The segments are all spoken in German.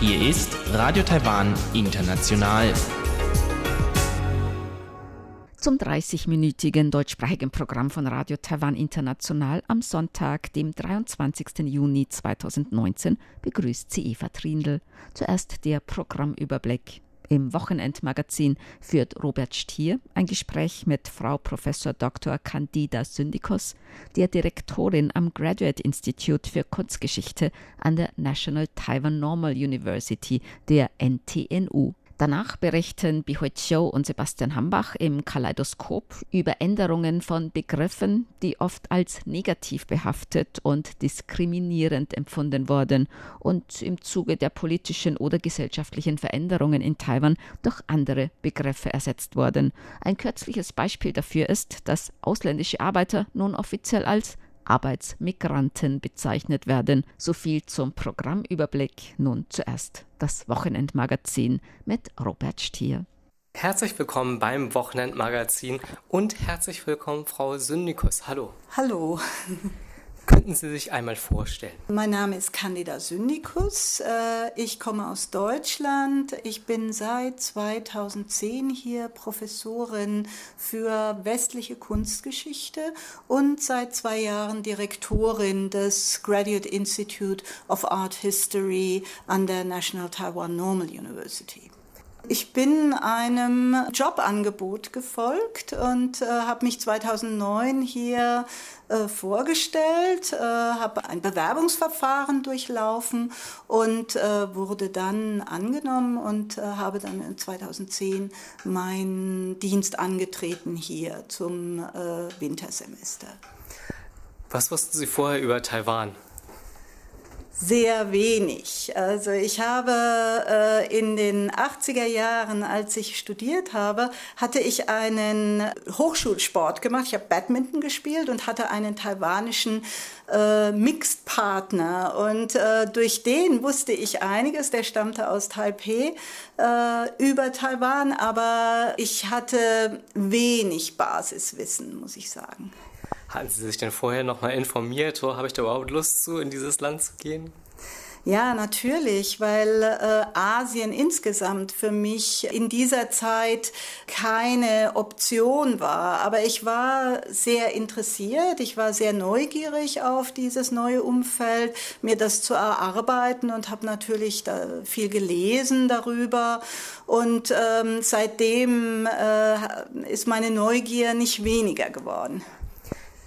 Hier ist Radio Taiwan International. Zum 30-minütigen deutschsprachigen Programm von Radio Taiwan International am Sonntag, dem 23. Juni 2019, begrüßt sie Eva Trindl. Zuerst der Programmüberblick. Im Wochenendmagazin führt Robert Stier ein Gespräch mit Frau Prof. Dr. Candida Syndikos, der Direktorin am Graduate Institute für Kunstgeschichte an der National Taiwan Normal University, der NTNU. Danach berichten Bihui Chiu und Sebastian Hambach im Kaleidoskop über Änderungen von Begriffen, die oft als negativ behaftet und diskriminierend empfunden wurden und im Zuge der politischen oder gesellschaftlichen Veränderungen in Taiwan durch andere Begriffe ersetzt wurden. Ein kürzliches Beispiel dafür ist, dass ausländische Arbeiter nun offiziell als Arbeitsmigranten bezeichnet werden. So viel zum Programmüberblick. Nun zuerst das Wochenendmagazin mit Robert Stier. Herzlich willkommen beim Wochenendmagazin und herzlich willkommen, Frau Syndikus. Hallo. Hallo. Könnten Sie sich einmal vorstellen? Mein Name ist Candida Syndikus. Äh, Ich komme aus Deutschland. Ich bin seit 2010 hier Professorin für westliche Kunstgeschichte und seit zwei Jahren Direktorin des Graduate Institute of Art History an der National Taiwan Normal University. Ich bin einem Jobangebot gefolgt und äh, habe mich 2009 hier äh, vorgestellt, äh, habe ein Bewerbungsverfahren durchlaufen und äh, wurde dann angenommen und äh, habe dann in 2010 meinen Dienst angetreten hier zum äh, Wintersemester. Was wussten Sie vorher über Taiwan? Sehr wenig. Also ich habe äh, in den 80er Jahren, als ich studiert habe, hatte ich einen Hochschulsport gemacht. Ich habe Badminton gespielt und hatte einen taiwanischen äh, Mixed-Partner. Und äh, durch den wusste ich einiges. Der stammte aus Taipei äh, über Taiwan, aber ich hatte wenig Basiswissen, muss ich sagen. Hatten Sie sich denn vorher noch mal informiert? Oder habe ich da überhaupt Lust zu, in dieses Land zu gehen? Ja, natürlich, weil äh, Asien insgesamt für mich in dieser Zeit keine Option war. Aber ich war sehr interessiert, ich war sehr neugierig auf dieses neue Umfeld, mir das zu erarbeiten und habe natürlich da viel gelesen darüber. Und ähm, seitdem äh, ist meine Neugier nicht weniger geworden.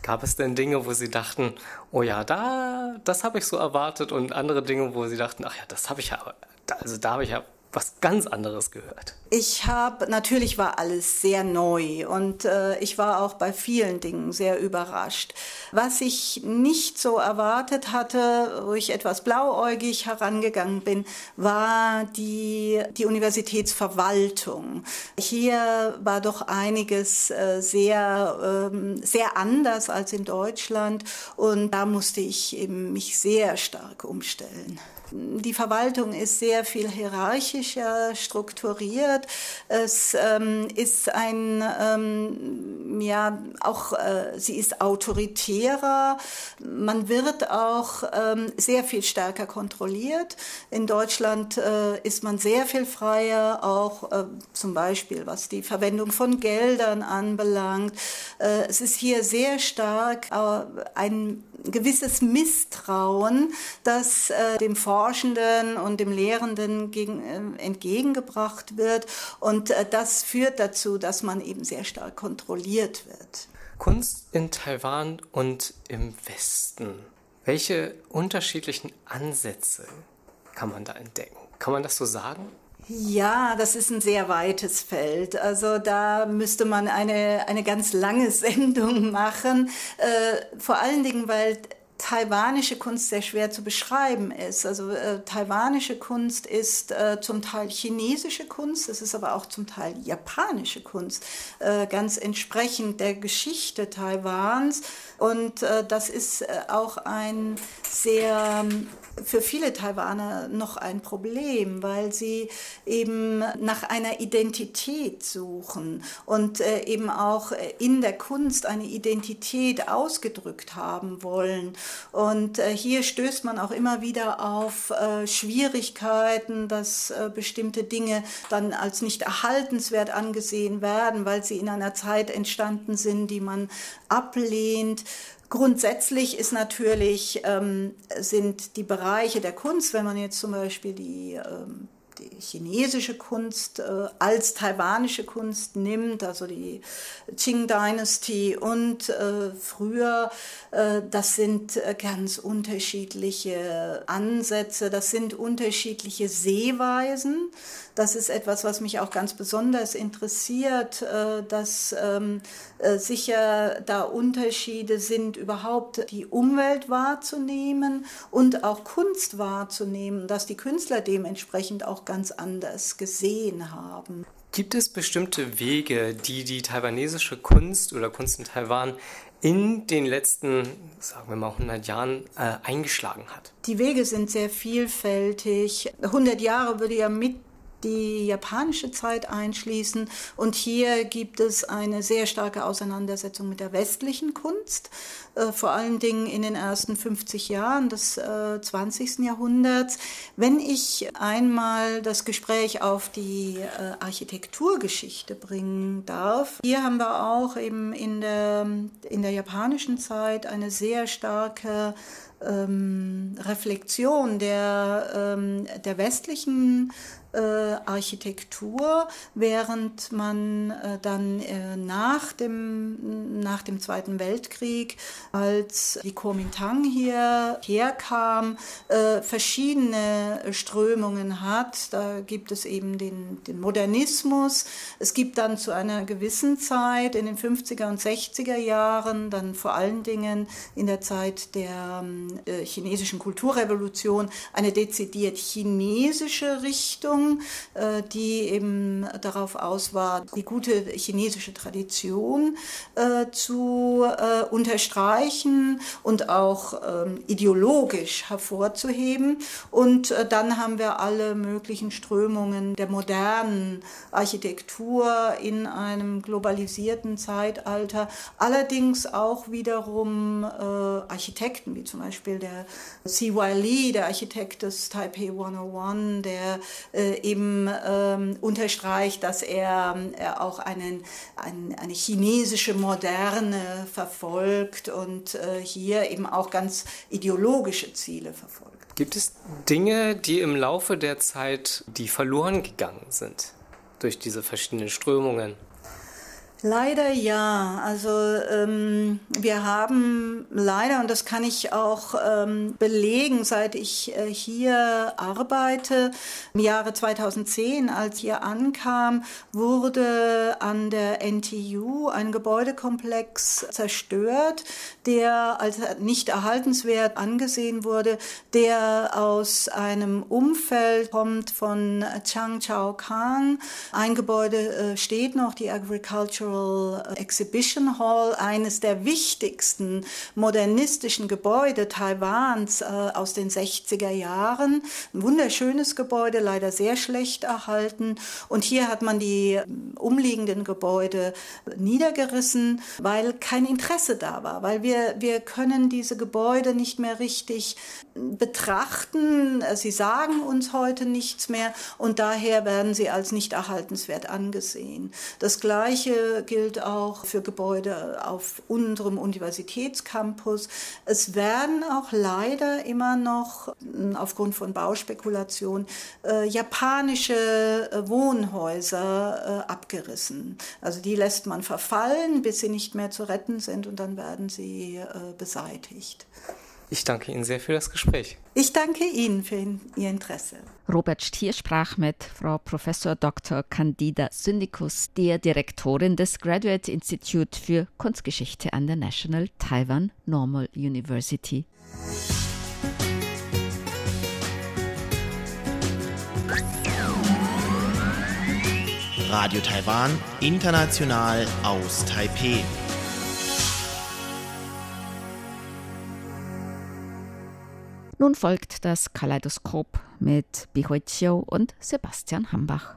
Gab es denn Dinge, wo Sie dachten, oh ja, da, das habe ich so erwartet und andere Dinge, wo Sie dachten, ach ja, das habe ich ja, also da habe ich ja was ganz anderes gehört? Ich habe, natürlich war alles sehr neu und äh, ich war auch bei vielen Dingen sehr überrascht. Was ich nicht so erwartet hatte, wo ich etwas blauäugig herangegangen bin, war die, die Universitätsverwaltung. Hier war doch einiges äh, sehr, ähm, sehr anders als in Deutschland und da musste ich eben mich sehr stark umstellen. Die Verwaltung ist sehr viel hierarchischer strukturiert. Es ähm, ist ein, ähm, ja, auch, äh, sie ist autoritärer. Man wird auch ähm, sehr viel stärker kontrolliert. In Deutschland äh, ist man sehr viel freier, auch äh, zum Beispiel was die Verwendung von Geldern anbelangt. Äh, es ist hier sehr stark äh, ein gewisses Misstrauen, das äh, dem Forschenden und dem Lehrenden gegen, äh, entgegengebracht wird. Und äh, das führt dazu, dass man eben sehr stark kontrolliert wird. Kunst in Taiwan und im Westen. Welche unterschiedlichen Ansätze kann man da entdecken? Kann man das so sagen? Ja, das ist ein sehr weites Feld. Also da müsste man eine, eine ganz lange Sendung machen. Äh, vor allen Dingen, weil taiwanische Kunst sehr schwer zu beschreiben ist. Also äh, taiwanische Kunst ist äh, zum Teil chinesische Kunst, es ist aber auch zum Teil japanische Kunst, äh, ganz entsprechend der Geschichte Taiwans. Und äh, das ist äh, auch ein sehr für viele Taiwaner noch ein Problem, weil sie eben nach einer Identität suchen und äh, eben auch in der Kunst eine Identität ausgedrückt haben wollen. Und äh, hier stößt man auch immer wieder auf äh, Schwierigkeiten, dass äh, bestimmte Dinge dann als nicht erhaltenswert angesehen werden, weil sie in einer Zeit entstanden sind, die man ablehnt. Grundsätzlich ist natürlich, ähm, sind die Bereiche der Kunst, wenn man jetzt zum Beispiel die ähm, die chinesische Kunst äh, als taiwanische Kunst nimmt, also die Qing Dynasty und äh, früher, äh, das sind äh, ganz unterschiedliche Ansätze, das sind unterschiedliche Sehweisen. Das ist etwas, was mich auch ganz besonders interessiert, äh, dass ähm, äh, sicher da Unterschiede sind, überhaupt die Umwelt wahrzunehmen und auch Kunst wahrzunehmen, dass die Künstler dementsprechend auch ganz anders gesehen haben. Gibt es bestimmte Wege, die die taiwanesische Kunst oder Kunst in Taiwan in den letzten, sagen wir mal, 100 Jahren äh, eingeschlagen hat? Die Wege sind sehr vielfältig. 100 Jahre würde ja mit die japanische Zeit einschließen. Und hier gibt es eine sehr starke Auseinandersetzung mit der westlichen Kunst, äh, vor allen Dingen in den ersten 50 Jahren des äh, 20. Jahrhunderts. Wenn ich einmal das Gespräch auf die äh, Architekturgeschichte bringen darf, hier haben wir auch eben in der, in der japanischen Zeit eine sehr starke ähm, Reflexion der, ähm, der westlichen äh, Architektur, während man äh, dann äh, nach, dem, nach dem Zweiten Weltkrieg, als die Kuomintang hier herkam, äh, verschiedene Strömungen hat. Da gibt es eben den, den Modernismus. Es gibt dann zu einer gewissen Zeit in den 50er und 60er Jahren, dann vor allen Dingen in der Zeit der äh, chinesischen Kulturrevolution, eine dezidiert chinesische Richtung äh, die eben darauf aus war, die gute chinesische Tradition äh, zu äh, unterstreichen und auch ähm, ideologisch hervorzuheben. Und dann haben wir alle möglichen Strömungen der modernen Architektur in einem globalisierten Zeitalter, allerdings auch wiederum Architekten, wie zum Beispiel der C.Y. Lee, der Architekt des Taipei 101, der eben ähm, unterstreicht, dass er, er auch einen, ein, eine chinesische Moderne verfolgt und äh, hier eben auch ganz ideologische Ziele verfolgt. Gibt es Dinge, die im Laufe der Zeit, die verloren gegangen sind durch diese verschiedenen Strömungen? Leider ja. Also ähm, wir haben leider, und das kann ich auch ähm, belegen, seit ich äh, hier arbeite, im Jahre 2010, als hier ankam, wurde an der NTU ein Gebäudekomplex zerstört, der als nicht erhaltenswert angesehen wurde, der aus einem Umfeld kommt von Chang Chao Kang. Ein Gebäude äh, steht noch, die Agricultural Cultural Exhibition Hall, eines der wichtigsten modernistischen Gebäude Taiwans äh, aus den 60er Jahren. Ein wunderschönes Gebäude, leider sehr schlecht erhalten. Und hier hat man die äh, umliegenden Gebäude niedergerissen, weil kein Interesse da war, weil wir, wir können diese Gebäude nicht mehr richtig betrachten. Sie sagen uns heute nichts mehr und daher werden sie als nicht erhaltenswert angesehen. Das Gleiche gilt auch für Gebäude auf unserem Universitätscampus. Es werden auch leider immer noch aufgrund von Bauspekulation äh, japanische äh, Wohnhäuser äh, abgerissen. Also die lässt man verfallen, bis sie nicht mehr zu retten sind und dann werden sie äh, beseitigt. Ich danke Ihnen sehr für das Gespräch. Ich danke Ihnen für Ihr Interesse. Robert Stier sprach mit Frau Prof. Dr. Candida Syndikus, der Direktorin des Graduate Institute für Kunstgeschichte an der National Taiwan Normal University. Radio Taiwan, international aus Taipeh. Nun folgt das Kaleidoskop mit Bihui Chiu und Sebastian Hambach.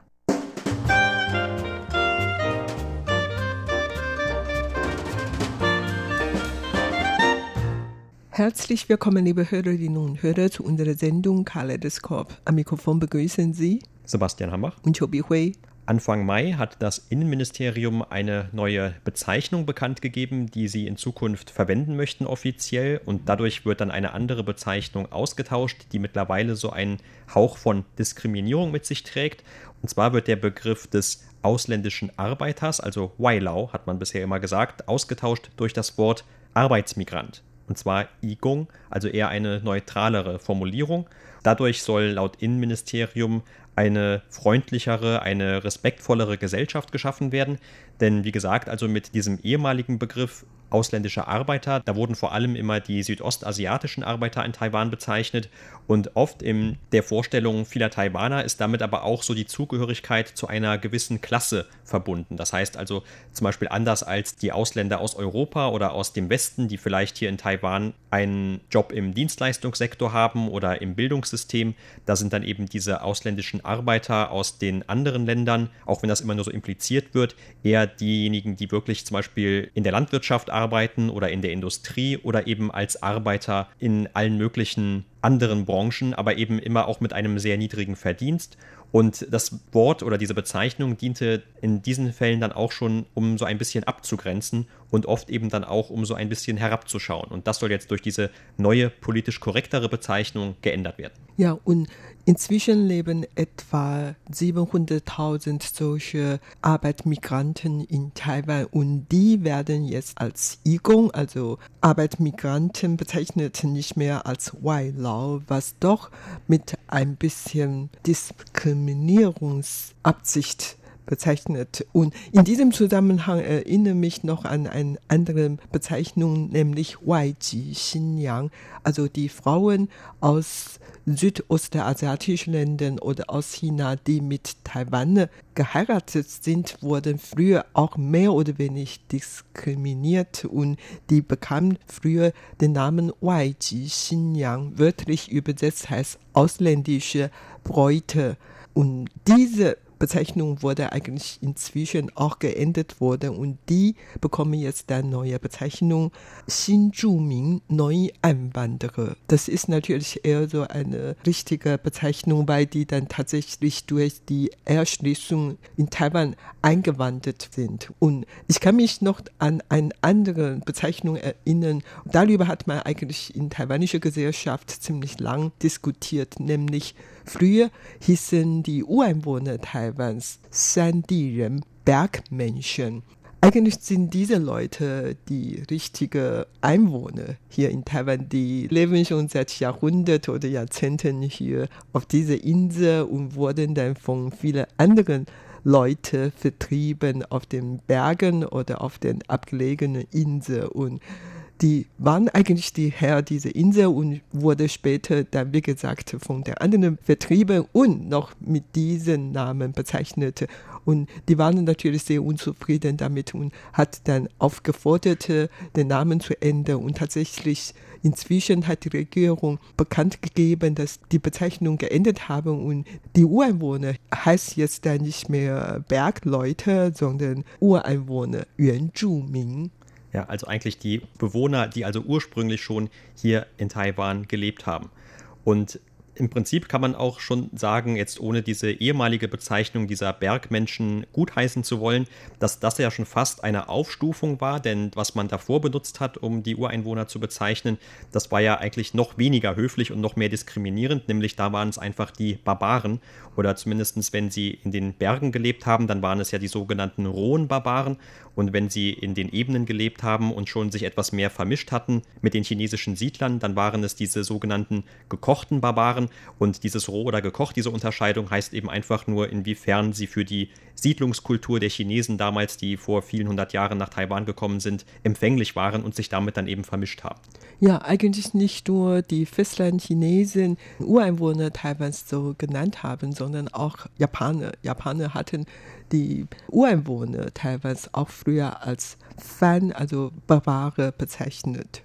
Herzlich willkommen, liebe Hörerinnen und Hörer, zu unserer Sendung Kaleidoskop. Am Mikrofon begrüßen Sie Sebastian Hambach und Chobi Hui. Anfang Mai hat das Innenministerium eine neue Bezeichnung bekannt gegeben, die sie in Zukunft verwenden möchten offiziell und dadurch wird dann eine andere Bezeichnung ausgetauscht, die mittlerweile so einen Hauch von Diskriminierung mit sich trägt. Und zwar wird der Begriff des ausländischen Arbeiters, also Wailau, hat man bisher immer gesagt, ausgetauscht durch das Wort Arbeitsmigrant. Und zwar Igung, also eher eine neutralere Formulierung. Dadurch soll laut Innenministerium eine freundlichere, eine respektvollere Gesellschaft geschaffen werden. Denn wie gesagt, also mit diesem ehemaligen Begriff ausländische Arbeiter. Da wurden vor allem immer die südostasiatischen Arbeiter in Taiwan bezeichnet und oft in der Vorstellung vieler Taiwaner ist damit aber auch so die Zugehörigkeit zu einer gewissen Klasse verbunden. Das heißt also zum Beispiel anders als die Ausländer aus Europa oder aus dem Westen, die vielleicht hier in Taiwan einen Job im Dienstleistungssektor haben oder im Bildungssystem, da sind dann eben diese ausländischen Arbeiter aus den anderen Ländern, auch wenn das immer nur so impliziert wird, eher diejenigen, die wirklich zum Beispiel in der Landwirtschaft arbeiten arbeiten oder in der Industrie oder eben als Arbeiter in allen möglichen anderen Branchen, aber eben immer auch mit einem sehr niedrigen Verdienst. Und das Wort oder diese Bezeichnung diente in diesen Fällen dann auch schon, um so ein bisschen abzugrenzen und oft eben dann auch, um so ein bisschen herabzuschauen. Und das soll jetzt durch diese neue politisch korrektere Bezeichnung geändert werden. Ja, und inzwischen leben etwa 700.000 solche Arbeitsmigranten in Taiwan und die werden jetzt als Igong, also Arbeitsmigranten bezeichnet, nicht mehr als Wailau, was doch mit ein bisschen Diskriminierungsabsicht bezeichnet. Und in diesem Zusammenhang erinnere mich noch an eine andere Bezeichnung, nämlich Waiji Xinyang, also die Frauen aus südostasiatischen Ländern oder aus China, die mit Taiwan geheiratet sind, wurden früher auch mehr oder weniger diskriminiert und die bekamen früher den Namen Waiji Xinyang, wörtlich übersetzt heißt ausländische Bräute. Und diese Bezeichnung wurde eigentlich inzwischen auch geändert worden und die bekommen jetzt eine neue Bezeichnung Xinzhuming Neueinwanderer. Das ist natürlich eher so eine richtige Bezeichnung, weil die dann tatsächlich durch die Erschließung in Taiwan eingewandert sind. Und ich kann mich noch an eine andere Bezeichnung erinnern. Darüber hat man eigentlich in taiwanischer Gesellschaft ziemlich lang diskutiert, nämlich früher hießen die Ureinwohner Taiwans Sandiren, Bergmenschen. Eigentlich sind diese Leute die richtigen Einwohner hier in Taiwan. Die leben schon seit Jahrhunderten oder Jahrzehnten hier auf dieser Insel und wurden dann von vielen anderen Leute vertrieben auf den Bergen oder auf den abgelegenen Inseln die waren eigentlich die Herr dieser Insel und wurde später dann, wie gesagt, von der anderen vertrieben und noch mit diesem Namen bezeichnet. Und die waren natürlich sehr unzufrieden damit und hat dann aufgefordert, den Namen zu ändern. Und tatsächlich inzwischen hat die Regierung bekannt gegeben, dass die Bezeichnung geändert haben und die Ureinwohner heißt jetzt dann nicht mehr Bergleute, sondern Ureinwohner, Yuanzhuming. Ja, also eigentlich die Bewohner, die also ursprünglich schon hier in Taiwan gelebt haben. Und im Prinzip kann man auch schon sagen, jetzt ohne diese ehemalige Bezeichnung dieser Bergmenschen gutheißen zu wollen, dass das ja schon fast eine Aufstufung war, denn was man davor benutzt hat, um die Ureinwohner zu bezeichnen, das war ja eigentlich noch weniger höflich und noch mehr diskriminierend, nämlich da waren es einfach die Barbaren. Oder zumindest wenn sie in den Bergen gelebt haben, dann waren es ja die sogenannten rohen Barbaren. Und wenn sie in den Ebenen gelebt haben und schon sich etwas mehr vermischt hatten mit den chinesischen Siedlern, dann waren es diese sogenannten gekochten Barbaren. Und dieses roh oder gekocht, diese Unterscheidung heißt eben einfach nur, inwiefern sie für die Siedlungskultur der Chinesen damals, die vor vielen hundert Jahren nach Taiwan gekommen sind, empfänglich waren und sich damit dann eben vermischt haben. Ja, eigentlich nicht nur die Festland-Chinesen Ureinwohner Taiwans so genannt haben, sondern auch Japaner. Japaner hatten die Ureinwohner Taiwans auch früher als Fan, also Barbare bezeichnet.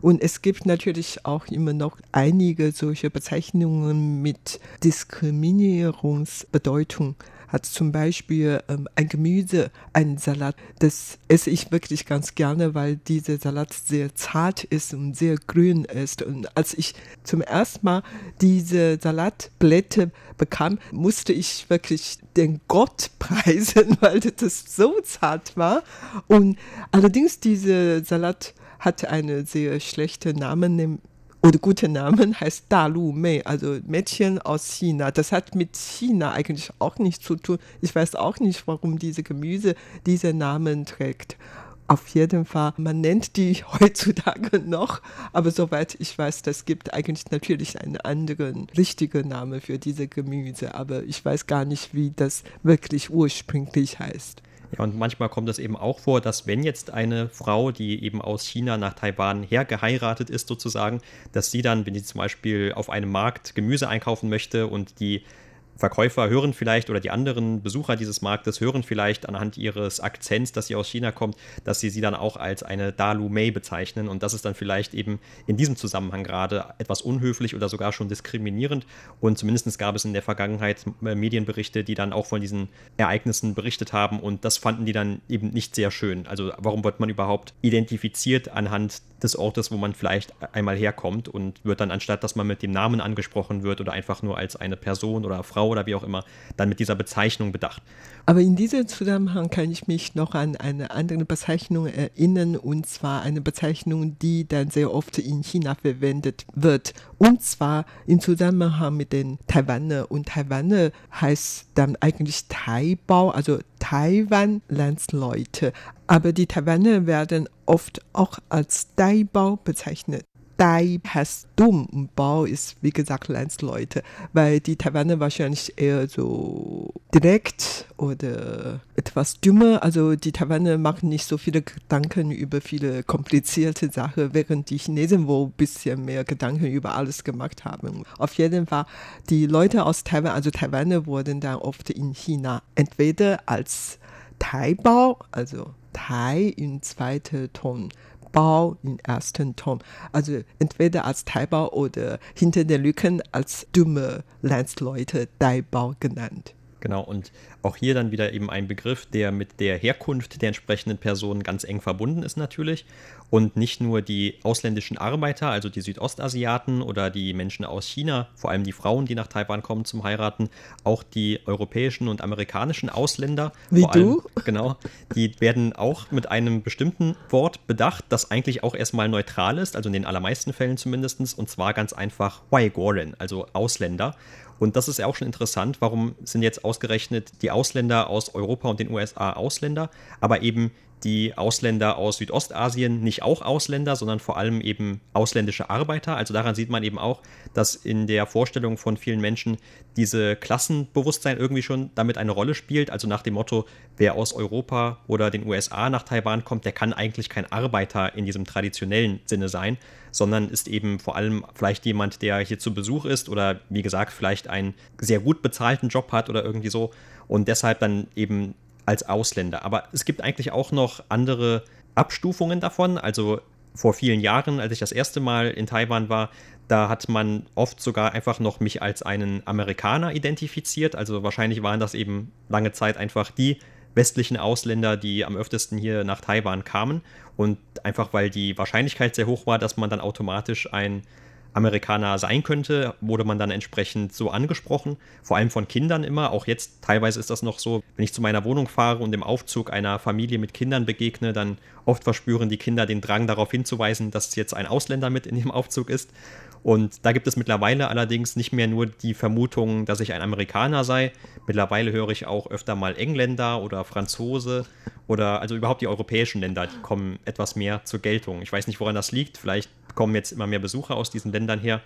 Und es gibt natürlich auch immer noch einige solche Bezeichnungen mit Diskriminierungsbedeutung hat zum Beispiel ähm, ein Gemüse, ein Salat. Das esse ich wirklich ganz gerne, weil dieser Salat sehr zart ist und sehr grün ist. Und als ich zum ersten Mal diese Salatblätter bekam, musste ich wirklich den Gott preisen, weil das so zart war. Und allerdings dieser Salat hatte einen sehr schlechten Namen, oder gute Namen heißt Dalu Mei, also Mädchen aus China. Das hat mit China eigentlich auch nichts zu tun. Ich weiß auch nicht, warum diese Gemüse diese Namen trägt. Auf jeden Fall, man nennt die heutzutage noch, aber soweit ich weiß, das gibt eigentlich natürlich einen anderen richtigen Namen für diese Gemüse, aber ich weiß gar nicht, wie das wirklich ursprünglich heißt. Ja, und manchmal kommt es eben auch vor, dass wenn jetzt eine Frau, die eben aus China nach Taiwan hergeheiratet ist, sozusagen, dass sie dann, wenn sie zum Beispiel auf einem Markt Gemüse einkaufen möchte und die Verkäufer hören vielleicht oder die anderen Besucher dieses Marktes hören vielleicht anhand ihres Akzents, dass sie aus China kommt, dass sie sie dann auch als eine Dalu Mei bezeichnen. Und das ist dann vielleicht eben in diesem Zusammenhang gerade etwas unhöflich oder sogar schon diskriminierend. Und zumindest gab es in der Vergangenheit äh, Medienberichte, die dann auch von diesen Ereignissen berichtet haben. Und das fanden die dann eben nicht sehr schön. Also warum wird man überhaupt identifiziert anhand des Ortes, wo man vielleicht einmal herkommt und wird dann anstatt, dass man mit dem Namen angesprochen wird oder einfach nur als eine Person oder Frau oder wie auch immer, dann mit dieser Bezeichnung bedacht. Aber in diesem Zusammenhang kann ich mich noch an eine andere Bezeichnung erinnern, und zwar eine Bezeichnung, die dann sehr oft in China verwendet wird, und zwar im Zusammenhang mit den Taiwaner. Und Taiwaner heißt dann eigentlich Taibao, also Taiwan-Landsleute. Aber die Taiwaner werden oft auch als Taibao bezeichnet. Dai heißt dumm und Bao ist, wie gesagt, Landsleute, weil die Taiwaner wahrscheinlich eher so direkt oder etwas dümmer. Also die Taiwaner machen nicht so viele Gedanken über viele komplizierte Sachen, während die Chinesen wohl ein bisschen mehr Gedanken über alles gemacht haben. Auf jeden Fall, die Leute aus Taiwan, also Taiwaner wurden dann oft in China entweder als Taibao, also Tai in zweiter Ton, Bau im ersten Ton. Also entweder als Taibao oder hinter den Lücken als dumme Landsleute Taibao genannt. Genau, und auch hier dann wieder eben ein Begriff, der mit der Herkunft der entsprechenden Personen ganz eng verbunden ist natürlich. Und nicht nur die ausländischen Arbeiter, also die Südostasiaten oder die Menschen aus China, vor allem die Frauen, die nach Taiwan kommen zum Heiraten, auch die europäischen und amerikanischen Ausländer, Wie vor allem, du? genau, die werden auch mit einem bestimmten Wort bedacht, das eigentlich auch erstmal neutral ist, also in den allermeisten Fällen zumindest, und zwar ganz einfach Huaygoren, also Ausländer. Und das ist ja auch schon interessant, warum sind jetzt ausgerechnet die Ausländer aus Europa und den USA Ausländer, aber eben die Ausländer aus Südostasien nicht auch Ausländer, sondern vor allem eben ausländische Arbeiter. Also daran sieht man eben auch, dass in der Vorstellung von vielen Menschen diese Klassenbewusstsein irgendwie schon damit eine Rolle spielt. Also nach dem Motto, wer aus Europa oder den USA nach Taiwan kommt, der kann eigentlich kein Arbeiter in diesem traditionellen Sinne sein, sondern ist eben vor allem vielleicht jemand, der hier zu Besuch ist oder wie gesagt vielleicht einen sehr gut bezahlten Job hat oder irgendwie so und deshalb dann eben als Ausländer. Aber es gibt eigentlich auch noch andere Abstufungen davon. Also vor vielen Jahren, als ich das erste Mal in Taiwan war, da hat man oft sogar einfach noch mich als einen Amerikaner identifiziert. Also wahrscheinlich waren das eben lange Zeit einfach die westlichen Ausländer, die am öftesten hier nach Taiwan kamen. Und einfach weil die Wahrscheinlichkeit sehr hoch war, dass man dann automatisch ein Amerikaner sein könnte, wurde man dann entsprechend so angesprochen, vor allem von Kindern immer. Auch jetzt teilweise ist das noch so, wenn ich zu meiner Wohnung fahre und im Aufzug einer Familie mit Kindern begegne, dann oft verspüren die Kinder den Drang darauf hinzuweisen, dass jetzt ein Ausländer mit in dem Aufzug ist. Und da gibt es mittlerweile allerdings nicht mehr nur die Vermutung, dass ich ein Amerikaner sei. Mittlerweile höre ich auch öfter mal Engländer oder Franzose oder also überhaupt die europäischen Länder, die kommen etwas mehr zur Geltung. Ich weiß nicht, woran das liegt. Vielleicht kommen jetzt immer mehr Besucher aus diesen Ländern her.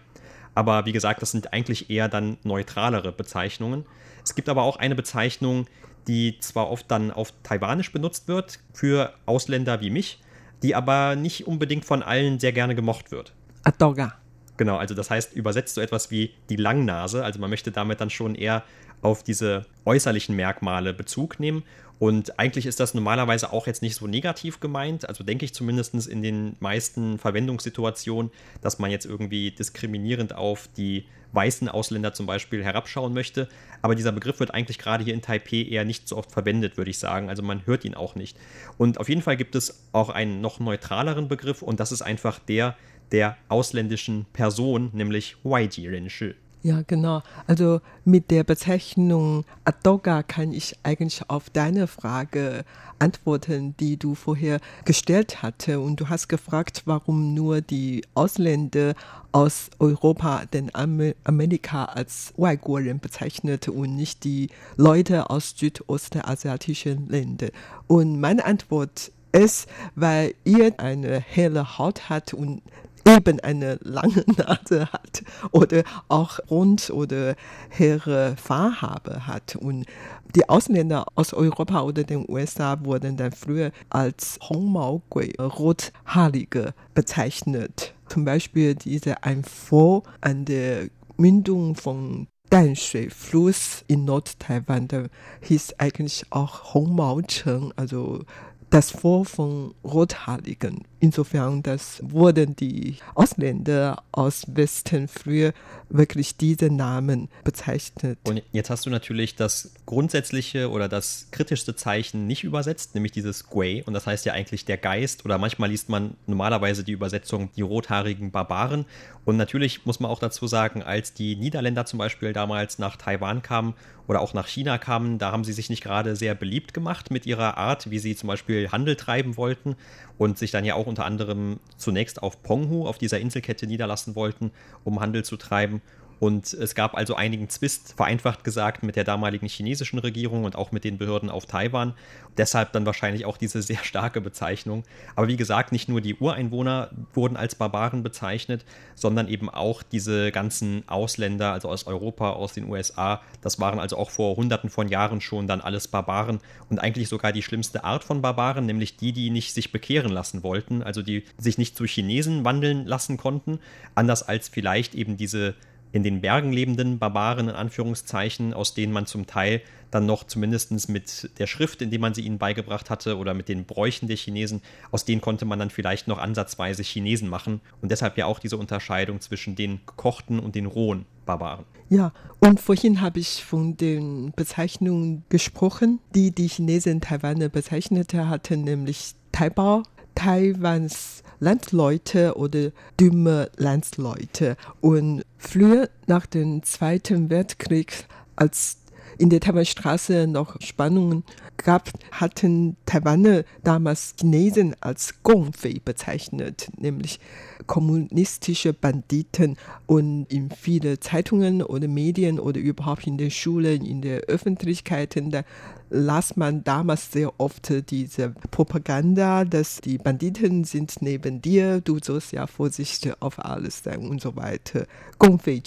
Aber wie gesagt, das sind eigentlich eher dann neutralere Bezeichnungen. Es gibt aber auch eine Bezeichnung, die zwar oft dann auf Taiwanisch benutzt wird für Ausländer wie mich, die aber nicht unbedingt von allen sehr gerne gemocht wird. Adoga. Genau, also das heißt übersetzt so etwas wie die Langnase. Also man möchte damit dann schon eher auf diese äußerlichen Merkmale Bezug nehmen. Und eigentlich ist das normalerweise auch jetzt nicht so negativ gemeint. Also denke ich zumindest in den meisten Verwendungssituationen, dass man jetzt irgendwie diskriminierend auf die weißen Ausländer zum Beispiel herabschauen möchte. Aber dieser Begriff wird eigentlich gerade hier in Taipei eher nicht so oft verwendet, würde ich sagen. Also man hört ihn auch nicht. Und auf jeden Fall gibt es auch einen noch neutraleren Begriff und das ist einfach der der ausländischen Person, nämlich Waiji-Renshi. Ja, genau. Also mit der Bezeichnung Adoga kann ich eigentlich auf deine Frage antworten, die du vorher gestellt hatte. Und du hast gefragt, warum nur die Ausländer aus Europa den Amerika als Waiguoren bezeichnet und nicht die Leute aus südostasiatischen Ländern. Und meine Antwort ist, weil ihr eine helle Haut hat und eben eine lange Nase hat oder auch rund oder helle Fahrhabe hat. Und die Ausländer aus Europa oder den USA wurden dann früher als Hongmaogui, Rothaarige, bezeichnet. Zum Beispiel diese ein Fort an der Mündung von Danshui-Fluss in Nord-Taiwan, da hieß eigentlich auch Hongmao-Cheng, also das Vor von Rothaarigen. Insofern, das wurden die Ausländer aus Westen früher wirklich diese Namen bezeichnet. Und jetzt hast du natürlich das grundsätzliche oder das kritischste Zeichen nicht übersetzt, nämlich dieses Gui. Und das heißt ja eigentlich der Geist oder manchmal liest man normalerweise die Übersetzung die rothaarigen Barbaren. Und natürlich muss man auch dazu sagen, als die Niederländer zum Beispiel damals nach Taiwan kamen oder auch nach China kamen, da haben sie sich nicht gerade sehr beliebt gemacht mit ihrer Art, wie sie zum Beispiel Handel treiben wollten und sich dann ja auch unter anderem zunächst auf Penghu, auf dieser Inselkette niederlassen wollten, um Handel zu treiben. Und es gab also einigen Zwist, vereinfacht gesagt, mit der damaligen chinesischen Regierung und auch mit den Behörden auf Taiwan. Deshalb dann wahrscheinlich auch diese sehr starke Bezeichnung. Aber wie gesagt, nicht nur die Ureinwohner wurden als Barbaren bezeichnet, sondern eben auch diese ganzen Ausländer, also aus Europa, aus den USA. Das waren also auch vor Hunderten von Jahren schon dann alles Barbaren und eigentlich sogar die schlimmste Art von Barbaren, nämlich die, die nicht sich bekehren lassen wollten, also die sich nicht zu Chinesen wandeln lassen konnten, anders als vielleicht eben diese in den Bergen lebenden Barbaren, in Anführungszeichen, aus denen man zum Teil dann noch zumindest mit der Schrift, indem man sie ihnen beigebracht hatte, oder mit den Bräuchen der Chinesen, aus denen konnte man dann vielleicht noch ansatzweise Chinesen machen. Und deshalb ja auch diese Unterscheidung zwischen den gekochten und den rohen Barbaren. Ja, und vorhin habe ich von den Bezeichnungen gesprochen, die die Chinesen Taiwan bezeichnete hatten, nämlich Taibao, Taiwans Landsleute oder dumme Landsleute. Und früher nach dem Zweiten Weltkrieg, als in der Taiwanstraße noch Spannungen gab, hatten Taiwaner damals Chinesen als Gongfei bezeichnet, nämlich kommunistische Banditen. Und in viele Zeitungen oder Medien oder überhaupt in den Schulen, in der Öffentlichkeit, da las man damals sehr oft diese Propaganda, dass die Banditen sind neben dir, du sollst ja vorsichtig auf alles sein und so weiter. Gongfei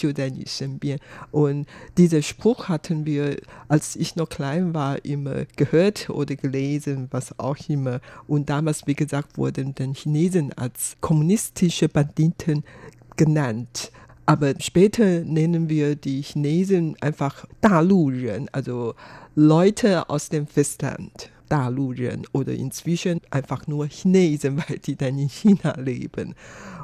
Und dieser Spruch hatten wir, als ich noch klein war, immer gehört oder gelesen, was auch immer. Und damals, wie gesagt, wurden dann Chinesen als kommunistische Banditen genannt. Aber später nennen wir die Chinesen einfach Daluren, also Leute aus dem Festland. Daluren oder inzwischen einfach nur Chinesen, weil die dann in China leben.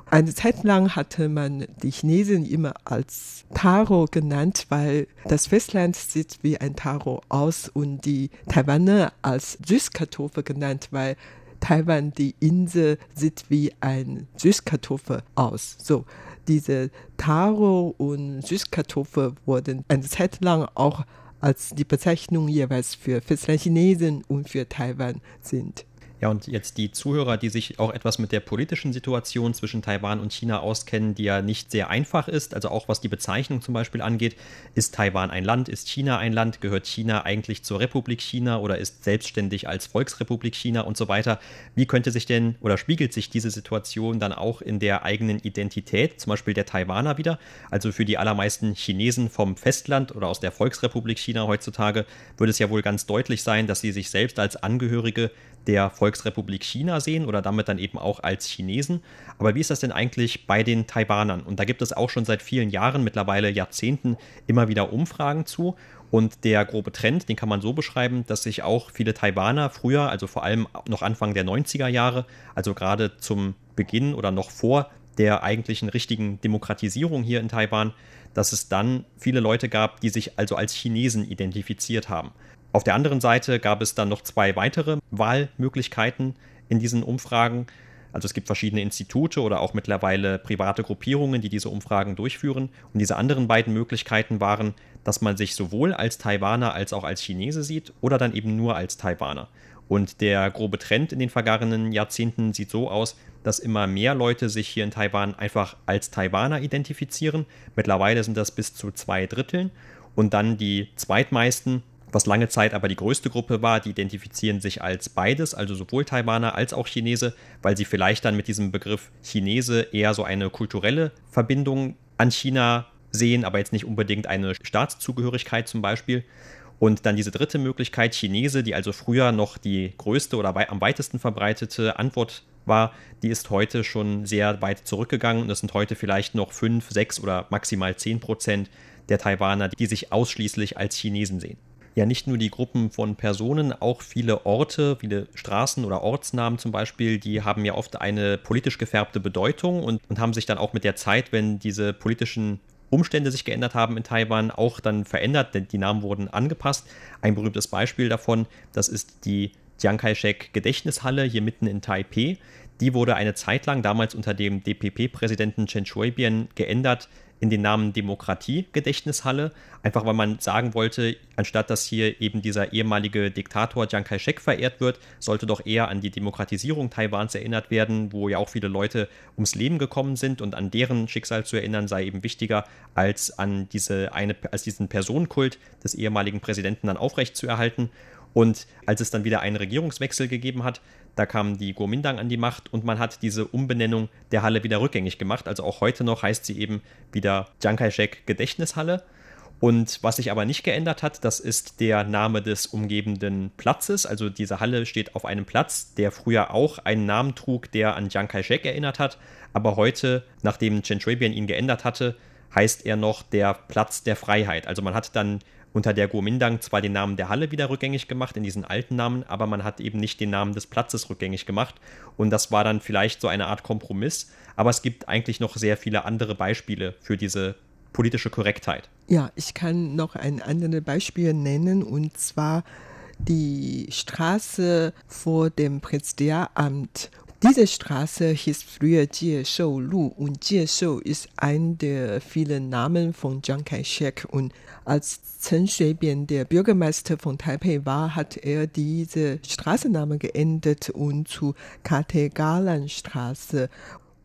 Eine Zeit lang hatte man die Chinesen immer als Taro genannt, weil das Festland sieht wie ein Taro aus und die Taiwaner als Süßkartoffel genannt, weil Taiwan die Insel sieht wie ein Süßkartoffel aus. So, diese Taro und Süßkartoffel wurden eine Zeit lang auch als die Bezeichnung jeweils für Festlandchinesen und für Taiwan sind. Ja, und jetzt die Zuhörer, die sich auch etwas mit der politischen Situation zwischen Taiwan und China auskennen, die ja nicht sehr einfach ist, also auch was die Bezeichnung zum Beispiel angeht. Ist Taiwan ein Land? Ist China ein Land? Gehört China eigentlich zur Republik China oder ist selbstständig als Volksrepublik China und so weiter? Wie könnte sich denn oder spiegelt sich diese Situation dann auch in der eigenen Identität, zum Beispiel der Taiwaner wieder? Also für die allermeisten Chinesen vom Festland oder aus der Volksrepublik China heutzutage würde es ja wohl ganz deutlich sein, dass sie sich selbst als Angehörige der Volksrepublik China sehen oder damit dann eben auch als Chinesen. Aber wie ist das denn eigentlich bei den Taiwanern? Und da gibt es auch schon seit vielen Jahren, mittlerweile Jahrzehnten, immer wieder Umfragen zu. Und der grobe Trend, den kann man so beschreiben, dass sich auch viele Taiwaner früher, also vor allem noch Anfang der 90er Jahre, also gerade zum Beginn oder noch vor der eigentlichen richtigen Demokratisierung hier in Taiwan, dass es dann viele Leute gab, die sich also als Chinesen identifiziert haben. Auf der anderen Seite gab es dann noch zwei weitere Wahlmöglichkeiten in diesen Umfragen. Also es gibt verschiedene Institute oder auch mittlerweile private Gruppierungen, die diese Umfragen durchführen. Und diese anderen beiden Möglichkeiten waren, dass man sich sowohl als Taiwaner als auch als Chinese sieht oder dann eben nur als Taiwaner. Und der grobe Trend in den vergangenen Jahrzehnten sieht so aus, dass immer mehr Leute sich hier in Taiwan einfach als Taiwaner identifizieren. Mittlerweile sind das bis zu zwei Dritteln. Und dann die zweitmeisten was lange Zeit aber die größte Gruppe war, die identifizieren sich als beides, also sowohl Taiwaner als auch Chinese, weil sie vielleicht dann mit diesem Begriff Chinese eher so eine kulturelle Verbindung an China sehen, aber jetzt nicht unbedingt eine Staatszugehörigkeit zum Beispiel. Und dann diese dritte Möglichkeit, Chinese, die also früher noch die größte oder am weitesten verbreitete Antwort war, die ist heute schon sehr weit zurückgegangen und es sind heute vielleicht noch fünf, sechs oder maximal zehn Prozent der Taiwaner, die sich ausschließlich als Chinesen sehen ja nicht nur die Gruppen von Personen, auch viele Orte, viele Straßen oder Ortsnamen zum Beispiel, die haben ja oft eine politisch gefärbte Bedeutung und, und haben sich dann auch mit der Zeit, wenn diese politischen Umstände sich geändert haben in Taiwan, auch dann verändert, denn die Namen wurden angepasst. Ein berühmtes Beispiel davon, das ist die Chiang Kai-shek Gedächtnishalle hier mitten in Taipei. Die wurde eine Zeit lang damals unter dem DPP-Präsidenten Chen Shui-bian geändert in den Namen Demokratie-Gedächtnishalle, einfach weil man sagen wollte, anstatt dass hier eben dieser ehemalige Diktator Chiang Kai-shek verehrt wird, sollte doch eher an die Demokratisierung Taiwans erinnert werden, wo ja auch viele Leute ums Leben gekommen sind und an deren Schicksal zu erinnern sei eben wichtiger, als an diese eine, als diesen Personenkult des ehemaligen Präsidenten dann aufrechtzuerhalten. Und als es dann wieder einen Regierungswechsel gegeben hat, da kam die Kuomintang an die Macht und man hat diese Umbenennung der Halle wieder rückgängig gemacht. Also auch heute noch heißt sie eben wieder Chiang Kai-shek Gedächtnishalle. Und was sich aber nicht geändert hat, das ist der Name des umgebenden Platzes. Also diese Halle steht auf einem Platz, der früher auch einen Namen trug, der an Chiang Kai-shek erinnert hat. Aber heute, nachdem Chen Shui-bian ihn geändert hatte, heißt er noch der Platz der Freiheit. Also man hat dann unter der Guomindang zwar den Namen der Halle wieder rückgängig gemacht, in diesen alten Namen, aber man hat eben nicht den Namen des Platzes rückgängig gemacht. Und das war dann vielleicht so eine Art Kompromiss. Aber es gibt eigentlich noch sehr viele andere Beispiele für diese politische Korrektheit. Ja, ich kann noch ein anderes Beispiel nennen, und zwar die Straße vor dem Präsidialamt diese Straße hieß früher Jieshou-Lu und Jieshou ist ein der vielen Namen von Chiang Kai-shek. Und als Chen Shui-bian der Bürgermeister von Taipei war, hat er diese Straßennamen geändert und zu Kategalan-Straße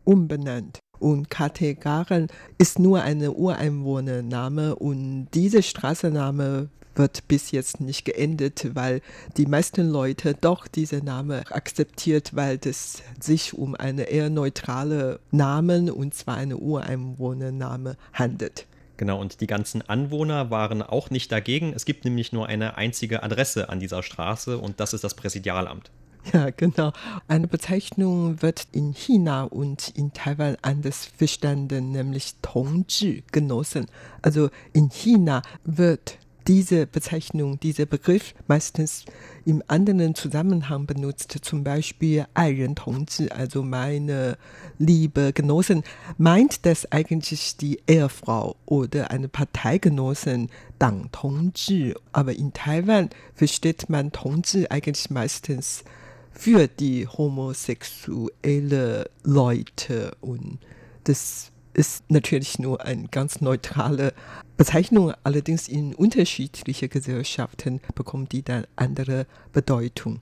umbenannt. Und Kategaran ist nur eine Ureinwohnername und diese Straßenname wird bis jetzt nicht geendet, weil die meisten Leute doch diese Name akzeptiert, weil es sich um eine eher neutrale Namen und zwar eine Ureinwohnername handelt. Genau, und die ganzen Anwohner waren auch nicht dagegen. Es gibt nämlich nur eine einzige Adresse an dieser Straße und das ist das Präsidialamt. Ja, genau. Eine Bezeichnung wird in China und in Taiwan anders verstanden, nämlich Tongzhi, Genossen. Also in China wird diese Bezeichnung, dieser Begriff meistens im anderen Zusammenhang benutzt, zum Beispiel Eiren Tongzi, also meine liebe Genossen, meint das eigentlich die Ehefrau oder eine Parteigenossin Dang Tongzi. Aber in Taiwan versteht man Tongzi eigentlich meistens für die homosexuelle Leute und das ist natürlich nur eine ganz neutrale Bezeichnung, allerdings in unterschiedlichen Gesellschaften bekommt die dann andere Bedeutung.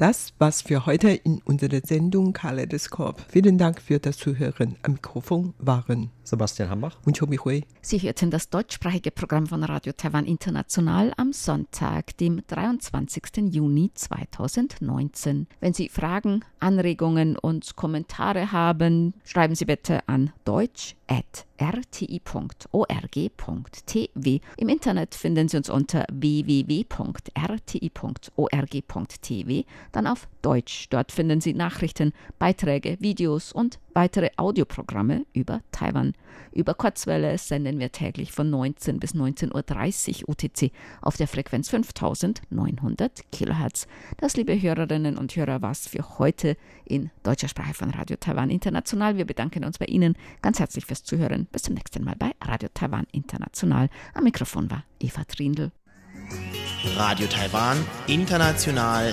Das war's für heute in unserer Sendung Kaleidoskop. Vielen Dank für das Zuhören. Am Mikrofon waren Sebastian Hambach und Chomi Hui. Sie hörten das deutschsprachige Programm von Radio Taiwan International am Sonntag, dem 23. Juni 2019. Wenn Sie Fragen, Anregungen und Kommentare haben, schreiben Sie bitte an deutsch.rti.org.tw. Im Internet finden Sie uns unter www.rti.org.tw, dann auf Deutsch. Dort finden Sie Nachrichten, Beiträge, Videos und weitere Audioprogramme über Taiwan. Über Kurzwelle senden wir täglich von 19 bis 19.30 Uhr UTC auf der Frequenz 5900 Kilohertz. Das, liebe Hörerinnen und Hörer, war's für heute in deutscher Sprache von Radio Taiwan International. Wir bedanken uns bei Ihnen ganz herzlich fürs Zuhören. Bis zum nächsten Mal bei Radio Taiwan International. Am Mikrofon war Eva Trindl. Radio Taiwan International